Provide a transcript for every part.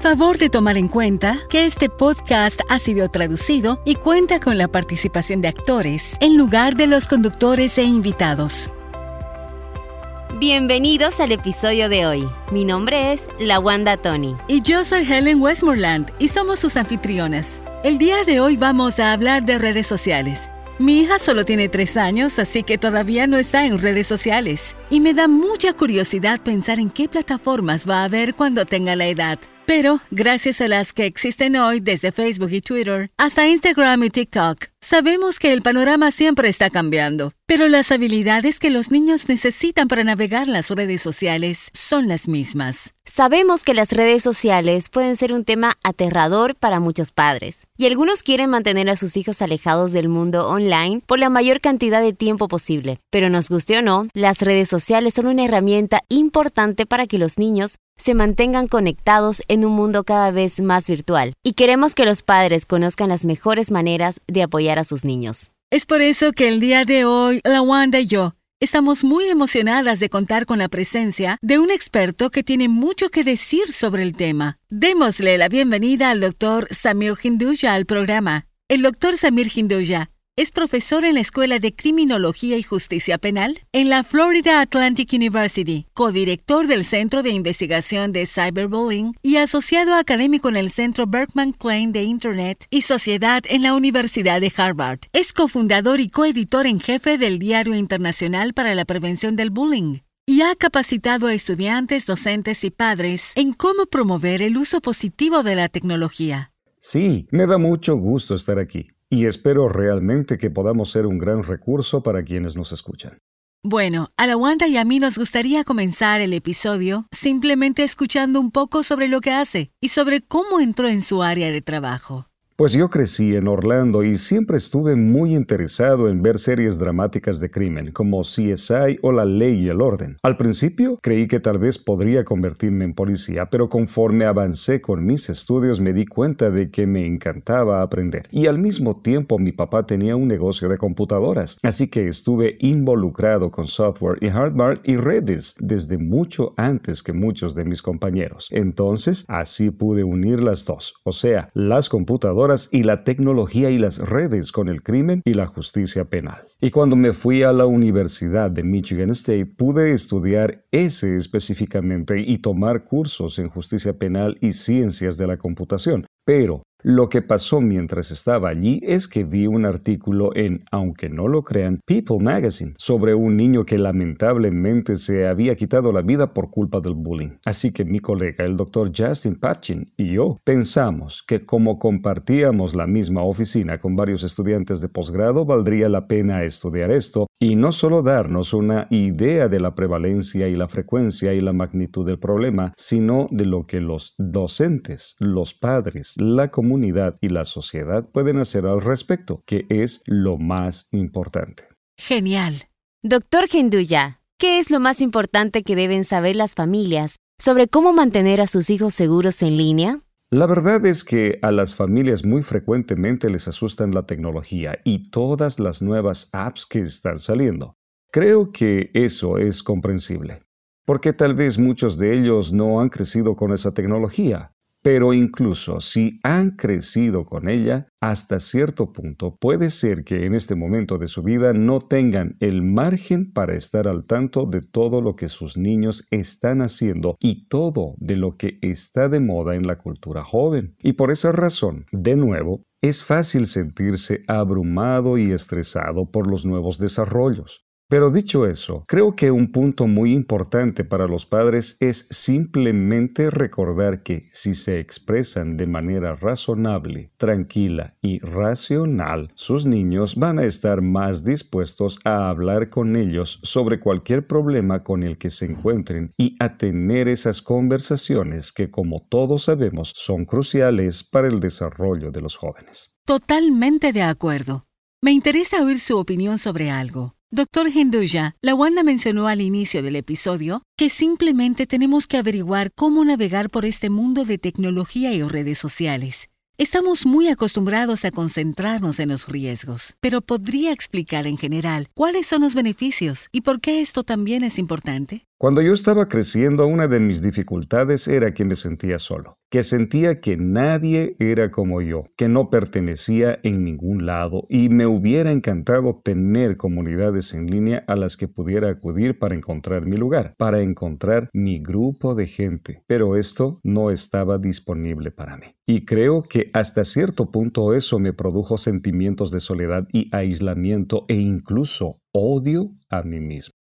Favor de tomar en cuenta que este podcast ha sido traducido y cuenta con la participación de actores en lugar de los conductores e invitados. Bienvenidos al episodio de hoy. Mi nombre es La Wanda Tony. Y yo soy Helen Westmoreland y somos sus anfitrionas. El día de hoy vamos a hablar de redes sociales. Mi hija solo tiene tres años, así que todavía no está en redes sociales. Y me da mucha curiosidad pensar en qué plataformas va a ver cuando tenga la edad. Pero, gracias a las que existen hoy desde Facebook y Twitter, hasta Instagram y TikTok, sabemos que el panorama siempre está cambiando. Pero las habilidades que los niños necesitan para navegar las redes sociales son las mismas. Sabemos que las redes sociales pueden ser un tema aterrador para muchos padres, y algunos quieren mantener a sus hijos alejados del mundo online por la mayor cantidad de tiempo posible. Pero nos guste o no, las redes sociales son una herramienta importante para que los niños se mantengan conectados en un mundo cada vez más virtual y queremos que los padres conozcan las mejores maneras de apoyar a sus niños. Es por eso que el día de hoy, la Wanda y yo estamos muy emocionadas de contar con la presencia de un experto que tiene mucho que decir sobre el tema. Démosle la bienvenida al doctor Samir Hinduja al programa. El doctor Samir Hinduja es profesor en la Escuela de Criminología y Justicia Penal en la Florida Atlantic University, codirector del Centro de Investigación de Cyberbullying y asociado académico en el Centro Berkman Klein de Internet y Sociedad en la Universidad de Harvard. Es cofundador y coeditor en jefe del Diario Internacional para la Prevención del Bullying y ha capacitado a estudiantes, docentes y padres en cómo promover el uso positivo de la tecnología. Sí, me da mucho gusto estar aquí y espero realmente que podamos ser un gran recurso para quienes nos escuchan. Bueno, a la Wanda y a mí nos gustaría comenzar el episodio simplemente escuchando un poco sobre lo que hace y sobre cómo entró en su área de trabajo. Pues yo crecí en Orlando y siempre estuve muy interesado en ver series dramáticas de crimen, como CSI o La Ley y el Orden. Al principio creí que tal vez podría convertirme en policía, pero conforme avancé con mis estudios me di cuenta de que me encantaba aprender. Y al mismo tiempo mi papá tenía un negocio de computadoras, así que estuve involucrado con software y hardware y redes desde mucho antes que muchos de mis compañeros. Entonces, así pude unir las dos, o sea, las computadoras y la tecnología y las redes con el crimen y la justicia penal. Y cuando me fui a la Universidad de Michigan State, pude estudiar ese específicamente y tomar cursos en justicia penal y ciencias de la computación. Pero lo que pasó mientras estaba allí es que vi un artículo en, aunque no lo crean, People Magazine sobre un niño que lamentablemente se había quitado la vida por culpa del bullying. Así que mi colega, el doctor Justin Patchin, y yo pensamos que como compartíamos la misma oficina con varios estudiantes de posgrado, valdría la pena estudiar esto y no solo darnos una idea de la prevalencia y la frecuencia y la magnitud del problema, sino de lo que los docentes, los padres, la comunidad, comunidad y la sociedad pueden hacer al respecto, que es lo más importante. Genial. Doctor Genduya, ¿qué es lo más importante que deben saber las familias sobre cómo mantener a sus hijos seguros en línea? La verdad es que a las familias muy frecuentemente les asustan la tecnología y todas las nuevas apps que están saliendo. Creo que eso es comprensible, porque tal vez muchos de ellos no han crecido con esa tecnología pero incluso si han crecido con ella, hasta cierto punto puede ser que en este momento de su vida no tengan el margen para estar al tanto de todo lo que sus niños están haciendo y todo de lo que está de moda en la cultura joven. Y por esa razón, de nuevo, es fácil sentirse abrumado y estresado por los nuevos desarrollos. Pero dicho eso, creo que un punto muy importante para los padres es simplemente recordar que si se expresan de manera razonable, tranquila y racional, sus niños van a estar más dispuestos a hablar con ellos sobre cualquier problema con el que se encuentren y a tener esas conversaciones que, como todos sabemos, son cruciales para el desarrollo de los jóvenes. Totalmente de acuerdo. Me interesa oír su opinión sobre algo. Doctor Henduja, la Wanda mencionó al inicio del episodio que simplemente tenemos que averiguar cómo navegar por este mundo de tecnología y redes sociales. Estamos muy acostumbrados a concentrarnos en los riesgos, pero ¿podría explicar en general cuáles son los beneficios y por qué esto también es importante? Cuando yo estaba creciendo, una de mis dificultades era que me sentía solo, que sentía que nadie era como yo, que no pertenecía en ningún lado y me hubiera encantado tener comunidades en línea a las que pudiera acudir para encontrar mi lugar, para encontrar mi grupo de gente, pero esto no estaba disponible para mí. Y creo que hasta cierto punto eso me produjo sentimientos de soledad y aislamiento e incluso odio a mí mismo.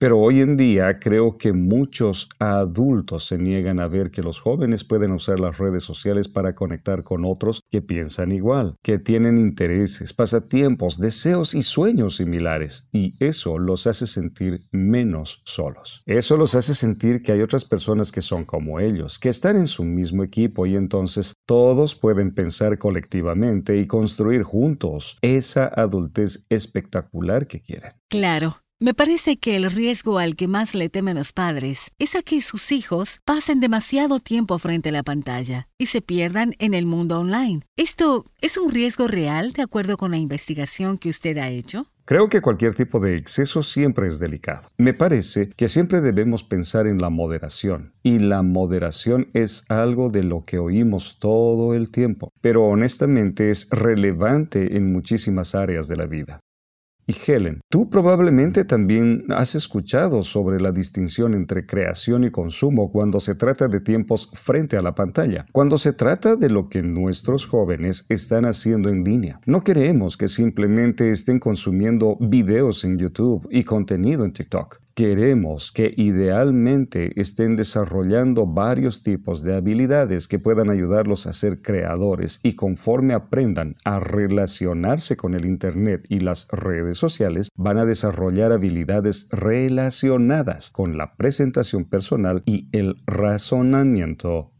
Pero hoy en día creo que muchos adultos se niegan a ver que los jóvenes pueden usar las redes sociales para conectar con otros que piensan igual, que tienen intereses, pasatiempos, deseos y sueños similares, y eso los hace sentir menos solos. Eso los hace sentir que hay otras personas que son como ellos, que están en su mismo equipo y entonces todos pueden pensar colectivamente y construir juntos esa adultez espectacular que quieren. Claro. Me parece que el riesgo al que más le temen los padres es a que sus hijos pasen demasiado tiempo frente a la pantalla y se pierdan en el mundo online. ¿Esto es un riesgo real de acuerdo con la investigación que usted ha hecho? Creo que cualquier tipo de exceso siempre es delicado. Me parece que siempre debemos pensar en la moderación, y la moderación es algo de lo que oímos todo el tiempo, pero honestamente es relevante en muchísimas áreas de la vida. Helen, tú probablemente también has escuchado sobre la distinción entre creación y consumo cuando se trata de tiempos frente a la pantalla, cuando se trata de lo que nuestros jóvenes están haciendo en línea. No queremos que simplemente estén consumiendo videos en YouTube y contenido en TikTok. Queremos que idealmente estén desarrollando varios tipos de habilidades que puedan ayudarlos a ser creadores y conforme aprendan a relacionarse con el Internet y las redes sociales, van a desarrollar habilidades relacionadas con la presentación personal y el razonamiento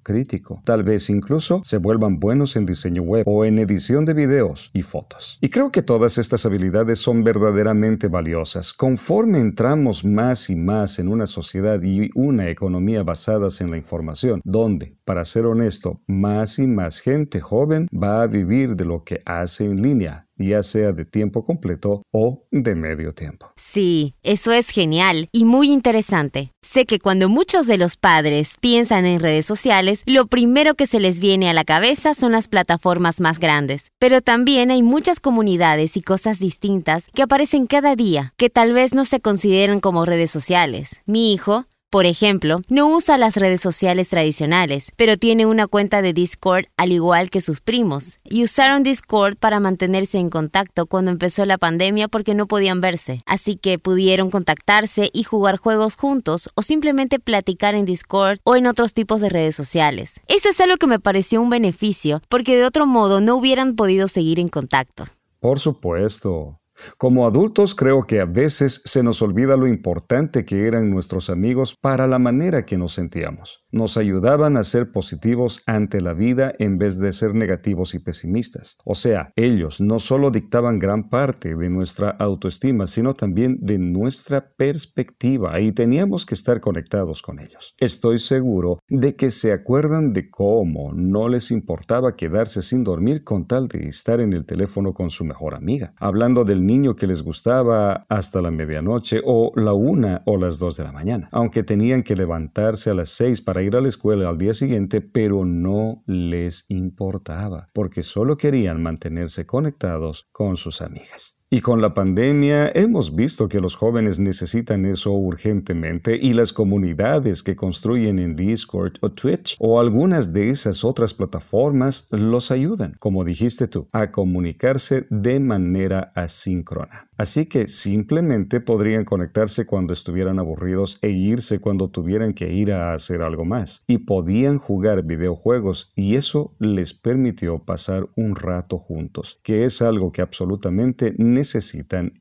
Tal vez incluso se vuelvan buenos en diseño web o en edición de videos y fotos. Y creo que todas estas habilidades son verdaderamente valiosas. Conforme entramos más y más en una sociedad y una economía basadas en la información, donde, para ser honesto, más y más gente joven va a vivir de lo que hace en línea ya sea de tiempo completo o de medio tiempo. Sí, eso es genial y muy interesante. Sé que cuando muchos de los padres piensan en redes sociales, lo primero que se les viene a la cabeza son las plataformas más grandes. Pero también hay muchas comunidades y cosas distintas que aparecen cada día, que tal vez no se consideran como redes sociales. Mi hijo por ejemplo, no usa las redes sociales tradicionales, pero tiene una cuenta de Discord al igual que sus primos, y usaron Discord para mantenerse en contacto cuando empezó la pandemia porque no podían verse, así que pudieron contactarse y jugar juegos juntos o simplemente platicar en Discord o en otros tipos de redes sociales. Eso es algo que me pareció un beneficio porque de otro modo no hubieran podido seguir en contacto. Por supuesto. Como adultos creo que a veces se nos olvida lo importante que eran nuestros amigos para la manera que nos sentíamos. Nos ayudaban a ser positivos ante la vida en vez de ser negativos y pesimistas. O sea, ellos no solo dictaban gran parte de nuestra autoestima, sino también de nuestra perspectiva y teníamos que estar conectados con ellos. Estoy seguro de que se acuerdan de cómo no les importaba quedarse sin dormir con tal de estar en el teléfono con su mejor amiga, hablando del niño que les gustaba hasta la medianoche o la una o las dos de la mañana, aunque tenían que levantarse a las seis para ir a la escuela al día siguiente, pero no les importaba, porque solo querían mantenerse conectados con sus amigas. Y con la pandemia hemos visto que los jóvenes necesitan eso urgentemente y las comunidades que construyen en Discord o Twitch o algunas de esas otras plataformas los ayudan, como dijiste tú, a comunicarse de manera asíncrona. Así que simplemente podrían conectarse cuando estuvieran aburridos e irse cuando tuvieran que ir a hacer algo más. Y podían jugar videojuegos y eso les permitió pasar un rato juntos, que es algo que absolutamente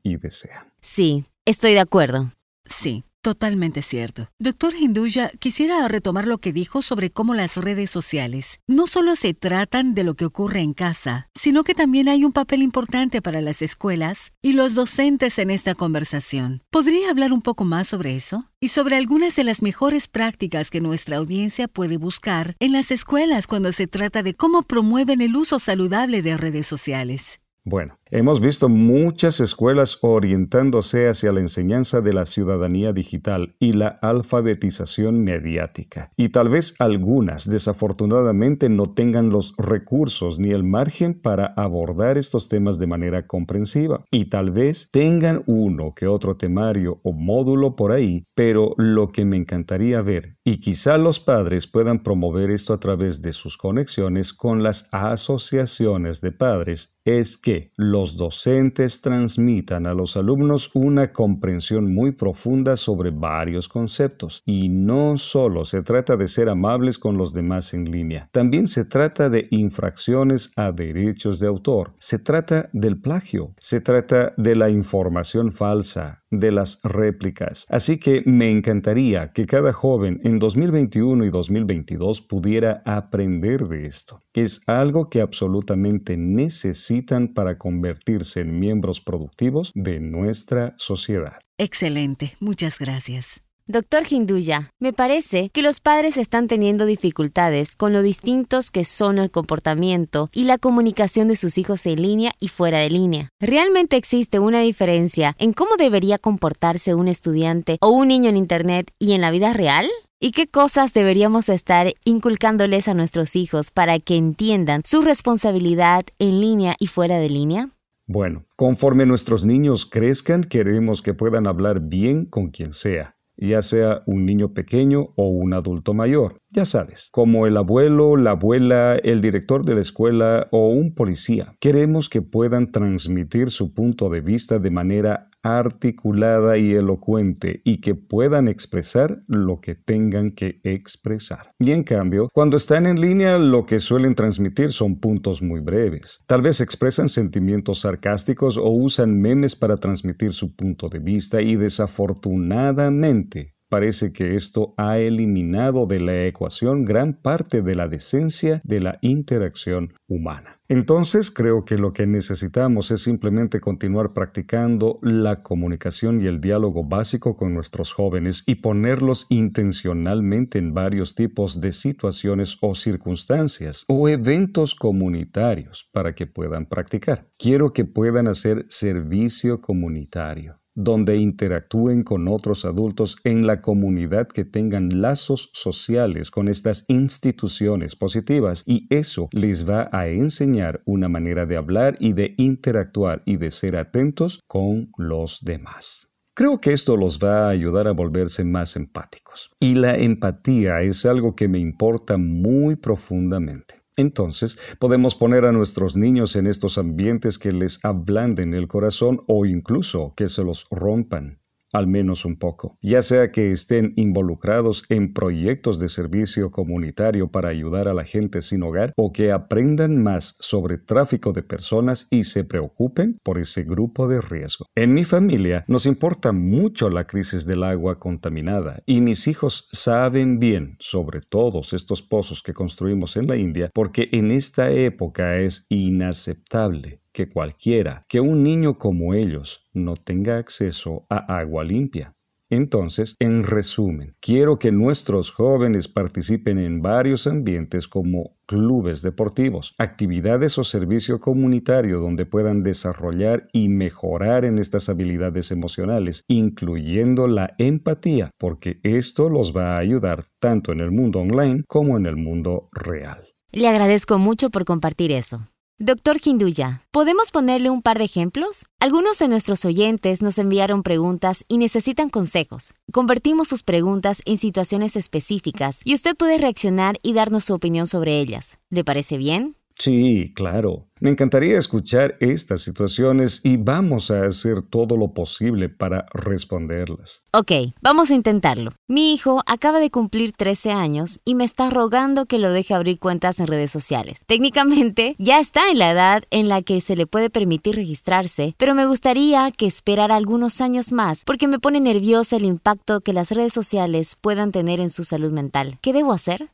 y desean. Sí, estoy de acuerdo. Sí, Totalmente cierto. Doctor Hinduya, quisiera retomar lo que dijo sobre cómo las redes sociales no solo se tratan de lo que ocurre en casa, sino que también hay un papel importante para las escuelas y los docentes en esta conversación. ¿Podría hablar un poco más sobre eso? Y sobre algunas de las mejores prácticas que nuestra audiencia puede buscar en las escuelas cuando se trata de cómo promueven el uso saludable de redes sociales. Bueno, Hemos visto muchas escuelas orientándose hacia la enseñanza de la ciudadanía digital y la alfabetización mediática. Y tal vez algunas, desafortunadamente, no tengan los recursos ni el margen para abordar estos temas de manera comprensiva. Y tal vez tengan uno que otro temario o módulo por ahí, pero lo que me encantaría ver, y quizá los padres puedan promover esto a través de sus conexiones con las asociaciones de padres, es que los docentes transmitan a los alumnos una comprensión muy profunda sobre varios conceptos. Y no solo se trata de ser amables con los demás en línea, también se trata de infracciones a derechos de autor, se trata del plagio, se trata de la información falsa, de las réplicas. Así que me encantaría que cada joven en 2021 y 2022 pudiera aprender de esto, que es algo que absolutamente necesitan para convertirse en miembros productivos de nuestra sociedad. Excelente, muchas gracias. Doctor Hinduya, me parece que los padres están teniendo dificultades con lo distintos que son el comportamiento y la comunicación de sus hijos en línea y fuera de línea. ¿Realmente existe una diferencia en cómo debería comportarse un estudiante o un niño en Internet y en la vida real? ¿Y qué cosas deberíamos estar inculcándoles a nuestros hijos para que entiendan su responsabilidad en línea y fuera de línea? Bueno, conforme nuestros niños crezcan, queremos que puedan hablar bien con quien sea ya sea un niño pequeño o un adulto mayor, ya sabes, como el abuelo, la abuela, el director de la escuela o un policía. Queremos que puedan transmitir su punto de vista de manera articulada y elocuente y que puedan expresar lo que tengan que expresar. Y en cambio, cuando están en línea, lo que suelen transmitir son puntos muy breves. Tal vez expresan sentimientos sarcásticos o usan memes para transmitir su punto de vista y desafortunadamente Parece que esto ha eliminado de la ecuación gran parte de la decencia de la interacción humana. Entonces creo que lo que necesitamos es simplemente continuar practicando la comunicación y el diálogo básico con nuestros jóvenes y ponerlos intencionalmente en varios tipos de situaciones o circunstancias o eventos comunitarios para que puedan practicar. Quiero que puedan hacer servicio comunitario donde interactúen con otros adultos en la comunidad que tengan lazos sociales con estas instituciones positivas y eso les va a enseñar una manera de hablar y de interactuar y de ser atentos con los demás. Creo que esto los va a ayudar a volverse más empáticos. Y la empatía es algo que me importa muy profundamente. Entonces, podemos poner a nuestros niños en estos ambientes que les ablanden el corazón o incluso que se los rompan al menos un poco, ya sea que estén involucrados en proyectos de servicio comunitario para ayudar a la gente sin hogar o que aprendan más sobre tráfico de personas y se preocupen por ese grupo de riesgo. En mi familia nos importa mucho la crisis del agua contaminada y mis hijos saben bien sobre todos estos pozos que construimos en la India porque en esta época es inaceptable que cualquiera, que un niño como ellos no tenga acceso a agua limpia. Entonces, en resumen, quiero que nuestros jóvenes participen en varios ambientes como clubes deportivos, actividades o servicio comunitario donde puedan desarrollar y mejorar en estas habilidades emocionales, incluyendo la empatía, porque esto los va a ayudar tanto en el mundo online como en el mundo real. Le agradezco mucho por compartir eso. Doctor Hinduya, ¿podemos ponerle un par de ejemplos? Algunos de nuestros oyentes nos enviaron preguntas y necesitan consejos. Convertimos sus preguntas en situaciones específicas y usted puede reaccionar y darnos su opinión sobre ellas. ¿Le parece bien? Sí, claro. Me encantaría escuchar estas situaciones y vamos a hacer todo lo posible para responderlas. Ok, vamos a intentarlo. Mi hijo acaba de cumplir 13 años y me está rogando que lo deje abrir cuentas en redes sociales. Técnicamente, ya está en la edad en la que se le puede permitir registrarse, pero me gustaría que esperara algunos años más porque me pone nerviosa el impacto que las redes sociales puedan tener en su salud mental. ¿Qué debo hacer?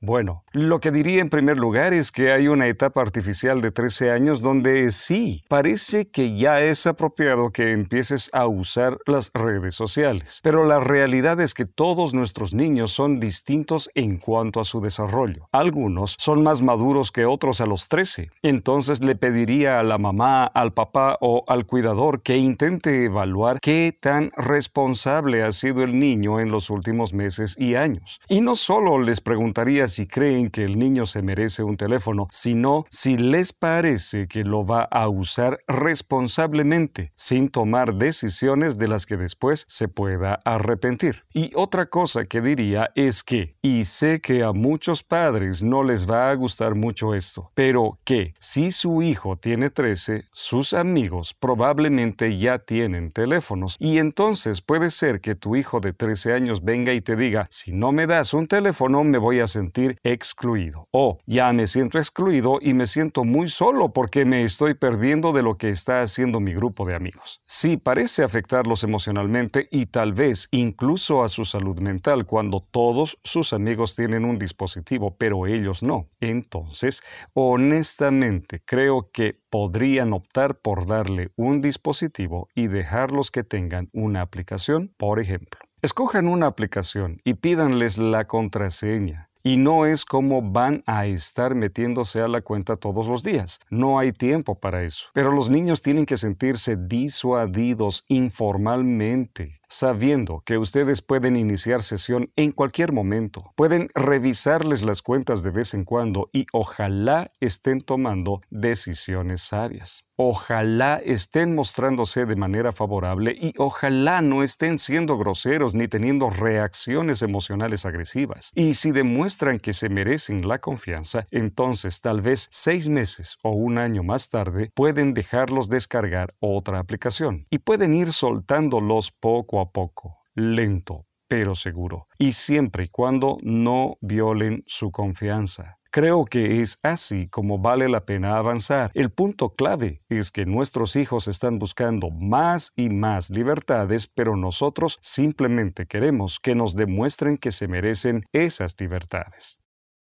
Bueno, lo que diría en primer lugar es que hay una etapa artificial de 13 años donde sí, parece que ya es apropiado que empieces a usar las redes sociales. Pero la realidad es que todos nuestros niños son distintos en cuanto a su desarrollo. Algunos son más maduros que otros a los 13. Entonces le pediría a la mamá, al papá o al cuidador que intente evaluar qué tan responsable ha sido el niño en los últimos meses y años. Y no solo les preguntaría si creen que el niño se merece un teléfono, sino si les parece que lo va a usar responsablemente, sin tomar decisiones de las que después se pueda arrepentir. Y otra cosa que diría es que, y sé que a muchos padres no les va a gustar mucho esto, pero que si su hijo tiene 13, sus amigos probablemente ya tienen teléfonos y entonces puede ser que tu hijo de 13 años venga y te diga, si no me das un teléfono me voy a sentir excluido. O ya me siento excluido y me siento muy solo porque me estoy perdiendo de lo que está haciendo mi grupo de amigos. Sí, parece afectarlos emocionalmente y tal vez incluso a su salud mental cuando todos sus amigos tienen un dispositivo, pero ellos no. Entonces, honestamente, creo que podrían optar por darle un dispositivo y dejarlos que tengan una aplicación, por ejemplo. Escojan una aplicación y pídanles la contraseña y no es como van a estar metiéndose a la cuenta todos los días. No hay tiempo para eso. Pero los niños tienen que sentirse disuadidos informalmente sabiendo que ustedes pueden iniciar sesión en cualquier momento. Pueden revisarles las cuentas de vez en cuando y ojalá estén tomando decisiones sabias. Ojalá estén mostrándose de manera favorable y ojalá no estén siendo groseros ni teniendo reacciones emocionales agresivas. Y si demuestran que se merecen la confianza, entonces tal vez seis meses o un año más tarde pueden dejarlos descargar otra aplicación y pueden ir soltándolos poco a poco, lento, pero seguro, y siempre y cuando no violen su confianza. Creo que es así como vale la pena avanzar. El punto clave es que nuestros hijos están buscando más y más libertades, pero nosotros simplemente queremos que nos demuestren que se merecen esas libertades.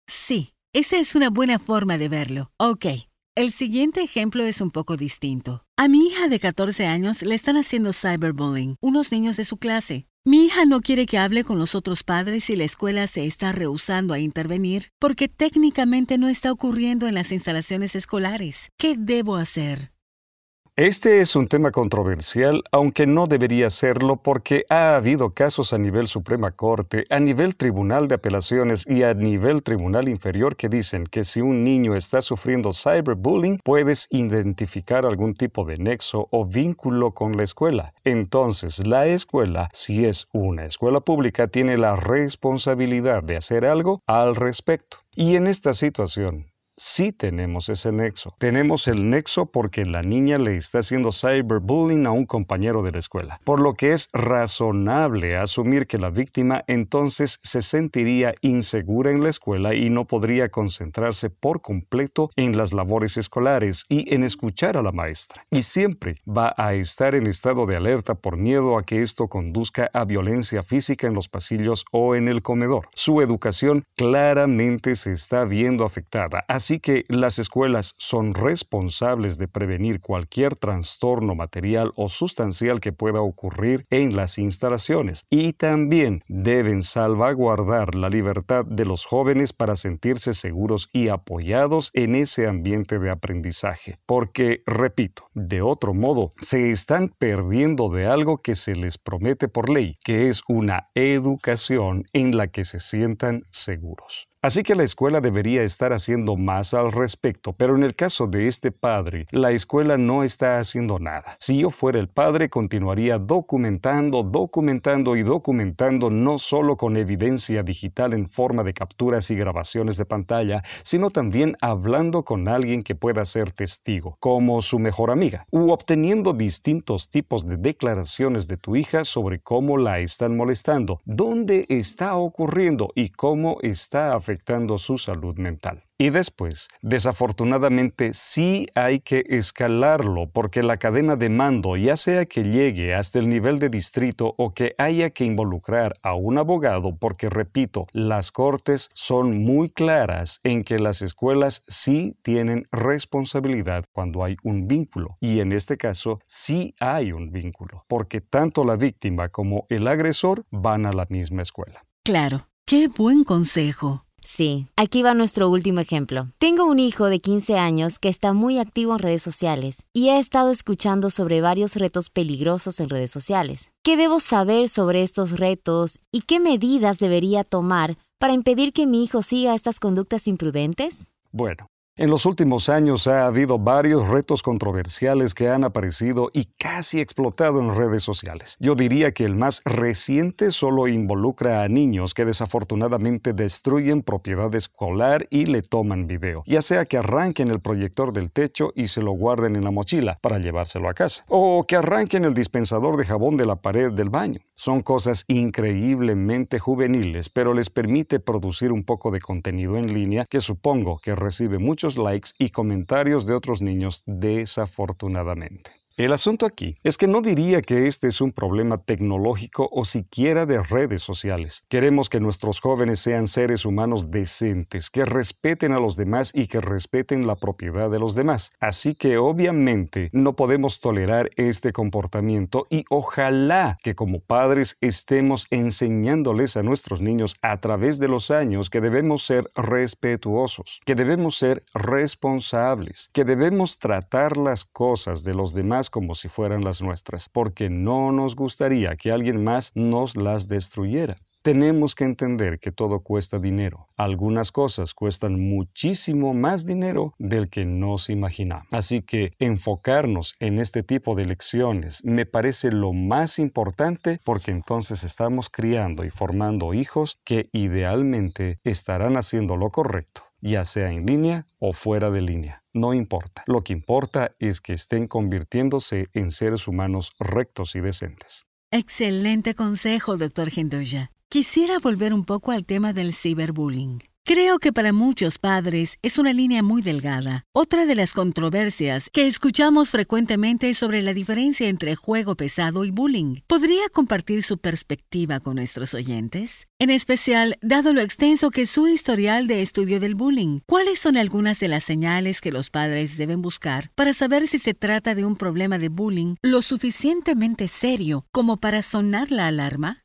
Sí, esa es una buena forma de verlo. Ok, el siguiente ejemplo es un poco distinto. A mi hija de 14 años le están haciendo cyberbullying, unos niños de su clase. Mi hija no quiere que hable con los otros padres y la escuela se está rehusando a intervenir porque técnicamente no está ocurriendo en las instalaciones escolares. ¿Qué debo hacer? Este es un tema controversial, aunque no debería serlo porque ha habido casos a nivel Suprema Corte, a nivel Tribunal de Apelaciones y a nivel Tribunal Inferior que dicen que si un niño está sufriendo cyberbullying, puedes identificar algún tipo de nexo o vínculo con la escuela. Entonces, la escuela, si es una escuela pública, tiene la responsabilidad de hacer algo al respecto. Y en esta situación, sí tenemos ese nexo. Tenemos el nexo porque la niña le está haciendo cyberbullying a un compañero de la escuela, por lo que es razonable asumir que la víctima entonces se sentiría insegura en la escuela y no podría concentrarse por completo en las labores escolares y en escuchar a la maestra. Y siempre va a estar en estado de alerta por miedo a que esto conduzca a violencia física en los pasillos o en el comedor. Su educación claramente se está viendo afectada. Que las escuelas son responsables de prevenir cualquier trastorno material o sustancial que pueda ocurrir en las instalaciones y también deben salvaguardar la libertad de los jóvenes para sentirse seguros y apoyados en ese ambiente de aprendizaje. Porque, repito, de otro modo, se están perdiendo de algo que se les promete por ley, que es una educación en la que se sientan seguros. Así que la escuela debería estar haciendo más al respecto, pero en el caso de este padre, la escuela no está haciendo nada. Si yo fuera el padre, continuaría documentando, documentando y documentando no solo con evidencia digital en forma de capturas y grabaciones de pantalla, sino también hablando con alguien que pueda ser testigo, como su mejor amiga, u obteniendo distintos tipos de declaraciones de tu hija sobre cómo la están molestando, dónde está ocurriendo y cómo está afectando afectando su salud mental. Y después, desafortunadamente, sí hay que escalarlo porque la cadena de mando, ya sea que llegue hasta el nivel de distrito o que haya que involucrar a un abogado, porque repito, las cortes son muy claras en que las escuelas sí tienen responsabilidad cuando hay un vínculo. Y en este caso, sí hay un vínculo, porque tanto la víctima como el agresor van a la misma escuela. Claro, qué buen consejo. Sí, aquí va nuestro último ejemplo. Tengo un hijo de 15 años que está muy activo en redes sociales y he estado escuchando sobre varios retos peligrosos en redes sociales. ¿Qué debo saber sobre estos retos y qué medidas debería tomar para impedir que mi hijo siga estas conductas imprudentes? Bueno, en los últimos años ha habido varios retos controversiales que han aparecido y casi explotado en redes sociales. Yo diría que el más reciente solo involucra a niños que desafortunadamente destruyen propiedad escolar y le toman video, ya sea que arranquen el proyector del techo y se lo guarden en la mochila para llevárselo a casa, o que arranquen el dispensador de jabón de la pared del baño. Son cosas increíblemente juveniles, pero les permite producir un poco de contenido en línea que supongo que recibe muchos likes y comentarios de otros niños desafortunadamente. El asunto aquí es que no diría que este es un problema tecnológico o siquiera de redes sociales. Queremos que nuestros jóvenes sean seres humanos decentes, que respeten a los demás y que respeten la propiedad de los demás. Así que obviamente no podemos tolerar este comportamiento y ojalá que como padres estemos enseñándoles a nuestros niños a través de los años que debemos ser respetuosos, que debemos ser responsables, que debemos tratar las cosas de los demás como si fueran las nuestras, porque no nos gustaría que alguien más nos las destruyera. Tenemos que entender que todo cuesta dinero. Algunas cosas cuestan muchísimo más dinero del que nos imaginamos. Así que enfocarnos en este tipo de lecciones me parece lo más importante porque entonces estamos criando y formando hijos que idealmente estarán haciendo lo correcto ya sea en línea o fuera de línea. No importa. Lo que importa es que estén convirtiéndose en seres humanos rectos y decentes. Excelente consejo, doctor Gendoya. Quisiera volver un poco al tema del ciberbullying. Creo que para muchos padres es una línea muy delgada. Otra de las controversias que escuchamos frecuentemente es sobre la diferencia entre juego pesado y bullying. ¿Podría compartir su perspectiva con nuestros oyentes? En especial, dado lo extenso que es su historial de estudio del bullying, ¿cuáles son algunas de las señales que los padres deben buscar para saber si se trata de un problema de bullying lo suficientemente serio como para sonar la alarma?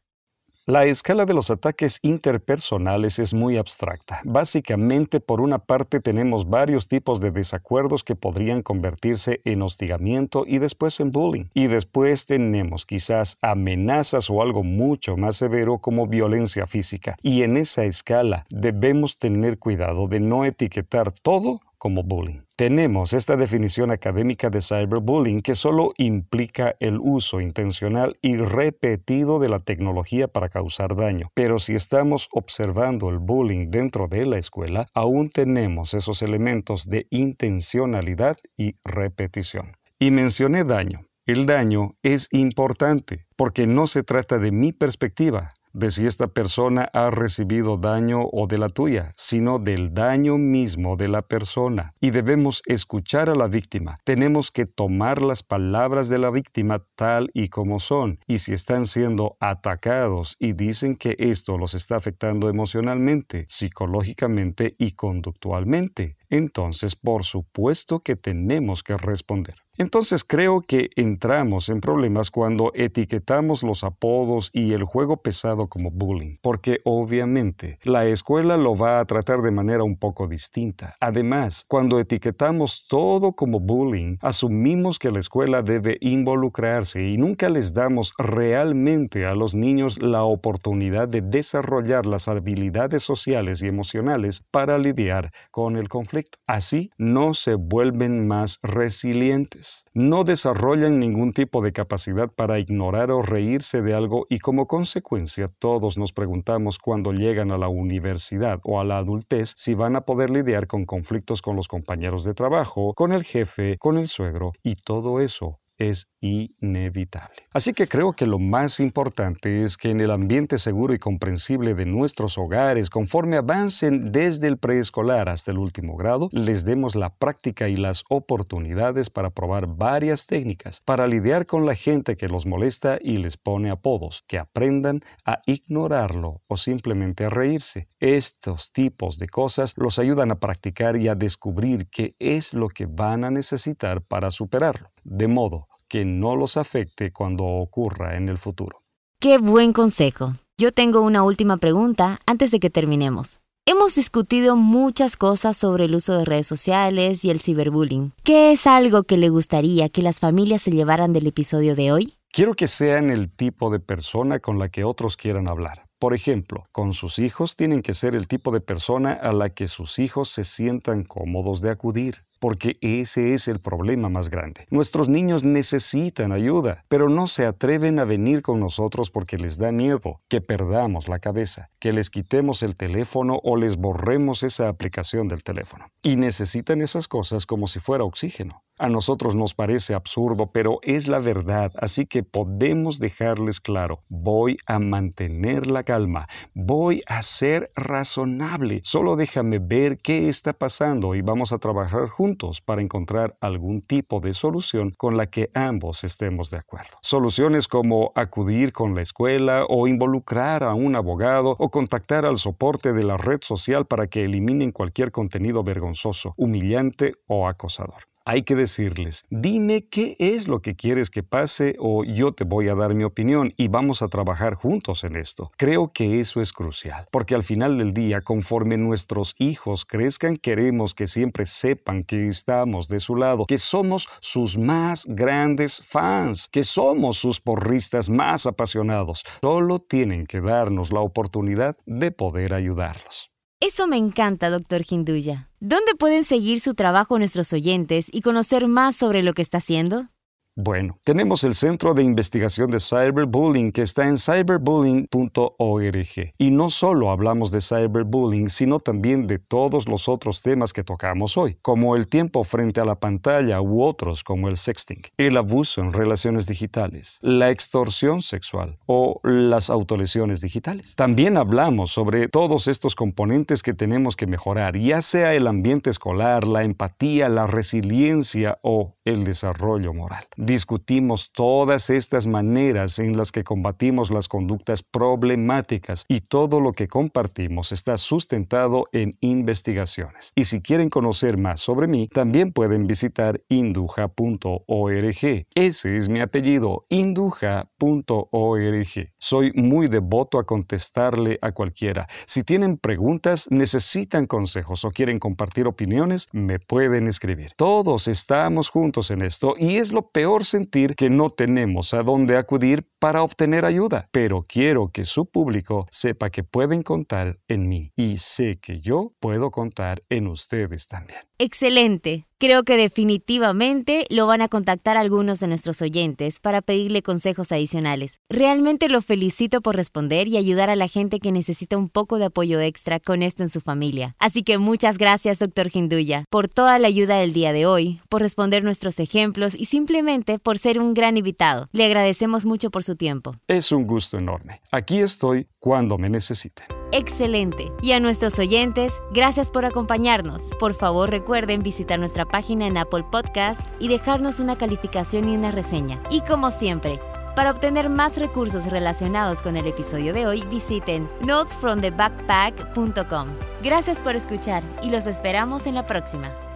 La escala de los ataques interpersonales es muy abstracta. Básicamente, por una parte tenemos varios tipos de desacuerdos que podrían convertirse en hostigamiento y después en bullying. Y después tenemos quizás amenazas o algo mucho más severo como violencia física. Y en esa escala debemos tener cuidado de no etiquetar todo como bullying. Tenemos esta definición académica de cyberbullying que solo implica el uso intencional y repetido de la tecnología para causar daño. Pero si estamos observando el bullying dentro de la escuela, aún tenemos esos elementos de intencionalidad y repetición. Y mencioné daño. El daño es importante porque no se trata de mi perspectiva, de si esta persona ha recibido daño o de la tuya, sino del daño mismo de la persona. Y debemos escuchar a la víctima. Tenemos que tomar las palabras de la víctima tal y como son. Y si están siendo atacados y dicen que esto los está afectando emocionalmente, psicológicamente y conductualmente, entonces por supuesto que tenemos que responder. Entonces creo que entramos en problemas cuando etiquetamos los apodos y el juego pesado como bullying, porque obviamente la escuela lo va a tratar de manera un poco distinta. Además, cuando etiquetamos todo como bullying, asumimos que la escuela debe involucrarse y nunca les damos realmente a los niños la oportunidad de desarrollar las habilidades sociales y emocionales para lidiar con el conflicto. Así no se vuelven más resilientes no desarrollan ningún tipo de capacidad para ignorar o reírse de algo y como consecuencia todos nos preguntamos cuando llegan a la universidad o a la adultez si van a poder lidiar con conflictos con los compañeros de trabajo, con el jefe, con el suegro y todo eso es inevitable. Así que creo que lo más importante es que en el ambiente seguro y comprensible de nuestros hogares, conforme avancen desde el preescolar hasta el último grado, les demos la práctica y las oportunidades para probar varias técnicas, para lidiar con la gente que los molesta y les pone apodos, que aprendan a ignorarlo o simplemente a reírse. Estos tipos de cosas los ayudan a practicar y a descubrir qué es lo que van a necesitar para superarlo, de modo que no los afecte cuando ocurra en el futuro. Qué buen consejo. Yo tengo una última pregunta antes de que terminemos. Hemos discutido muchas cosas sobre el uso de redes sociales y el ciberbullying. ¿Qué es algo que le gustaría que las familias se llevaran del episodio de hoy? Quiero que sean el tipo de persona con la que otros quieran hablar. Por ejemplo, con sus hijos tienen que ser el tipo de persona a la que sus hijos se sientan cómodos de acudir porque ese es el problema más grande. Nuestros niños necesitan ayuda, pero no se atreven a venir con nosotros porque les da miedo que perdamos la cabeza, que les quitemos el teléfono o les borremos esa aplicación del teléfono. Y necesitan esas cosas como si fuera oxígeno. A nosotros nos parece absurdo, pero es la verdad, así que podemos dejarles claro, voy a mantener la calma, voy a ser razonable, solo déjame ver qué está pasando y vamos a trabajar juntos para encontrar algún tipo de solución con la que ambos estemos de acuerdo. Soluciones como acudir con la escuela o involucrar a un abogado o contactar al soporte de la red social para que eliminen cualquier contenido vergonzoso, humillante o acosador hay que decirles, dime qué es lo que quieres que pase o yo te voy a dar mi opinión y vamos a trabajar juntos en esto. Creo que eso es crucial, porque al final del día, conforme nuestros hijos crezcan, queremos que siempre sepan que estamos de su lado, que somos sus más grandes fans, que somos sus porristas más apasionados. Solo tienen que darnos la oportunidad de poder ayudarlos. Eso me encanta, doctor Hinduya. ¿Dónde pueden seguir su trabajo nuestros oyentes y conocer más sobre lo que está haciendo? Bueno, tenemos el Centro de Investigación de Cyberbullying que está en cyberbullying.org. Y no solo hablamos de cyberbullying, sino también de todos los otros temas que tocamos hoy, como el tiempo frente a la pantalla u otros como el sexting, el abuso en relaciones digitales, la extorsión sexual o las autolesiones digitales. También hablamos sobre todos estos componentes que tenemos que mejorar, ya sea el ambiente escolar, la empatía, la resiliencia o el desarrollo moral discutimos todas estas maneras en las que combatimos las conductas problemáticas y todo lo que compartimos está sustentado en investigaciones. Y si quieren conocer más sobre mí, también pueden visitar induja.org. Ese es mi apellido, induja.org. Soy muy devoto a contestarle a cualquiera. Si tienen preguntas, necesitan consejos o quieren compartir opiniones, me pueden escribir. Todos estamos juntos en esto y es lo peor sentir que no tenemos a dónde acudir para obtener ayuda, pero quiero que su público sepa que pueden contar en mí y sé que yo puedo contar en ustedes también. Excelente. Creo que definitivamente lo van a contactar algunos de nuestros oyentes para pedirle consejos adicionales. Realmente lo felicito por responder y ayudar a la gente que necesita un poco de apoyo extra con esto en su familia. Así que muchas gracias, doctor Hinduya, por toda la ayuda del día de hoy, por responder nuestros ejemplos y simplemente por ser un gran invitado. Le agradecemos mucho por su tiempo. Es un gusto enorme. Aquí estoy cuando me necesiten. Excelente. Y a nuestros oyentes, gracias por acompañarnos. Por favor, recuerden visitar nuestra página en Apple Podcast y dejarnos una calificación y una reseña. Y como siempre, para obtener más recursos relacionados con el episodio de hoy, visiten notesfromthebackpack.com. Gracias por escuchar y los esperamos en la próxima.